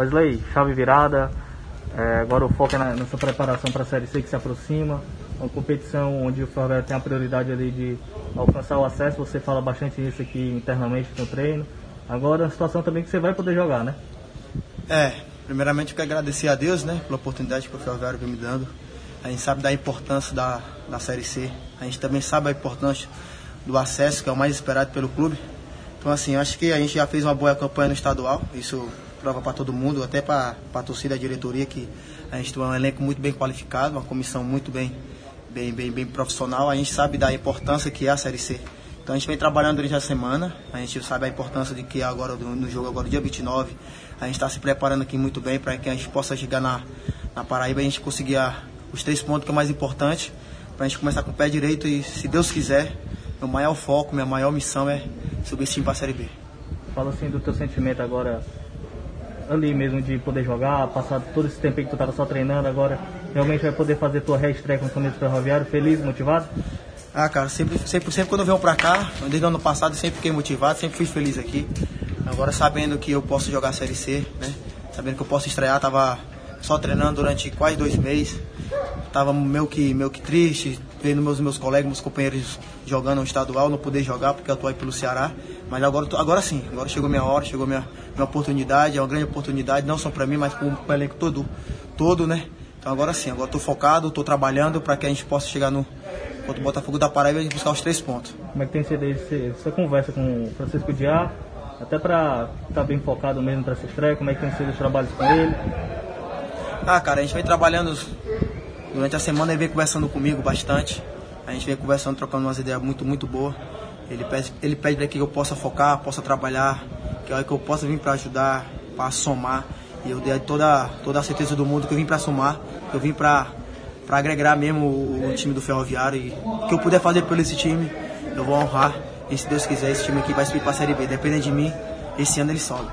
Wesley, chave virada, é, agora o foco é na, nessa preparação para a Série C que se aproxima, uma competição onde o Ferroviário tem a prioridade ali de alcançar o acesso, você fala bastante nisso aqui internamente no treino. Agora a situação também que você vai poder jogar, né? É, primeiramente eu quero agradecer a Deus, né, pela oportunidade que o Ferroviário vem me dando. A gente sabe da importância da, da Série C, a gente também sabe a importância do acesso, que é o mais esperado pelo clube. Então, assim, acho que a gente já fez uma boa campanha no estadual, isso prova para todo mundo, até para a torcida a diretoria, que a gente tem um elenco muito bem qualificado, uma comissão muito bem, bem, bem, bem profissional. A gente sabe da importância que é a Série C. Então a gente vem trabalhando durante a semana, a gente sabe a importância de que agora no jogo, agora dia 29, a gente está se preparando aqui muito bem para que a gente possa chegar na, na Paraíba e a gente conseguir a, os três pontos que é mais importante, para a gente começar com o pé direito e, se Deus quiser, meu maior foco, minha maior missão é subir time para a Série B. Fala assim do teu sentimento agora ali mesmo de poder jogar, passar todo esse tempo que tu estava só treinando, agora realmente vai poder fazer tua reestreia com o Camisa Ferroviário, feliz, motivado? Ah, cara, sempre, sempre, sempre quando eu venho pra cá, desde o ano passado, sempre fiquei motivado, sempre fui feliz aqui. Agora sabendo que eu posso jogar a Série C, né? Sabendo que eu posso estrear, tava só treinando durante quase dois meses. Tava meio que, meio que triste, vendo meus, meus colegas, meus companheiros jogando no estadual, não poder jogar porque eu aí pelo Ceará. Mas agora, agora sim, agora chegou minha hora, chegou minha, minha oportunidade, é uma grande oportunidade, não só para mim, mas para o elenco todo, todo, né? Então agora sim, agora estou focado, estou trabalhando para que a gente possa chegar no contra o Botafogo da Paraíba e buscar os três pontos. Como é que tem sido esse, essa conversa com o Francisco Diá, até para estar tá bem focado mesmo para essa estreia, como é que tem sido os trabalhos com ele? Ah, cara, a gente vem trabalhando durante a semana, ele vem conversando comigo bastante, a gente vem conversando, trocando umas ideias muito, muito boas. Ele pede, ele pede para que eu possa focar, possa trabalhar, que, é que eu possa vir para ajudar, para somar. E eu dei toda, toda a certeza do mundo que eu vim para somar, que eu vim para agregar mesmo o, o, time do Ferroviário. E o que eu puder fazer por esse time, eu vou honrar. E se Deus quiser, esse time aqui vai subir para a Série B. Dependendo de mim, esse ano ele sobe.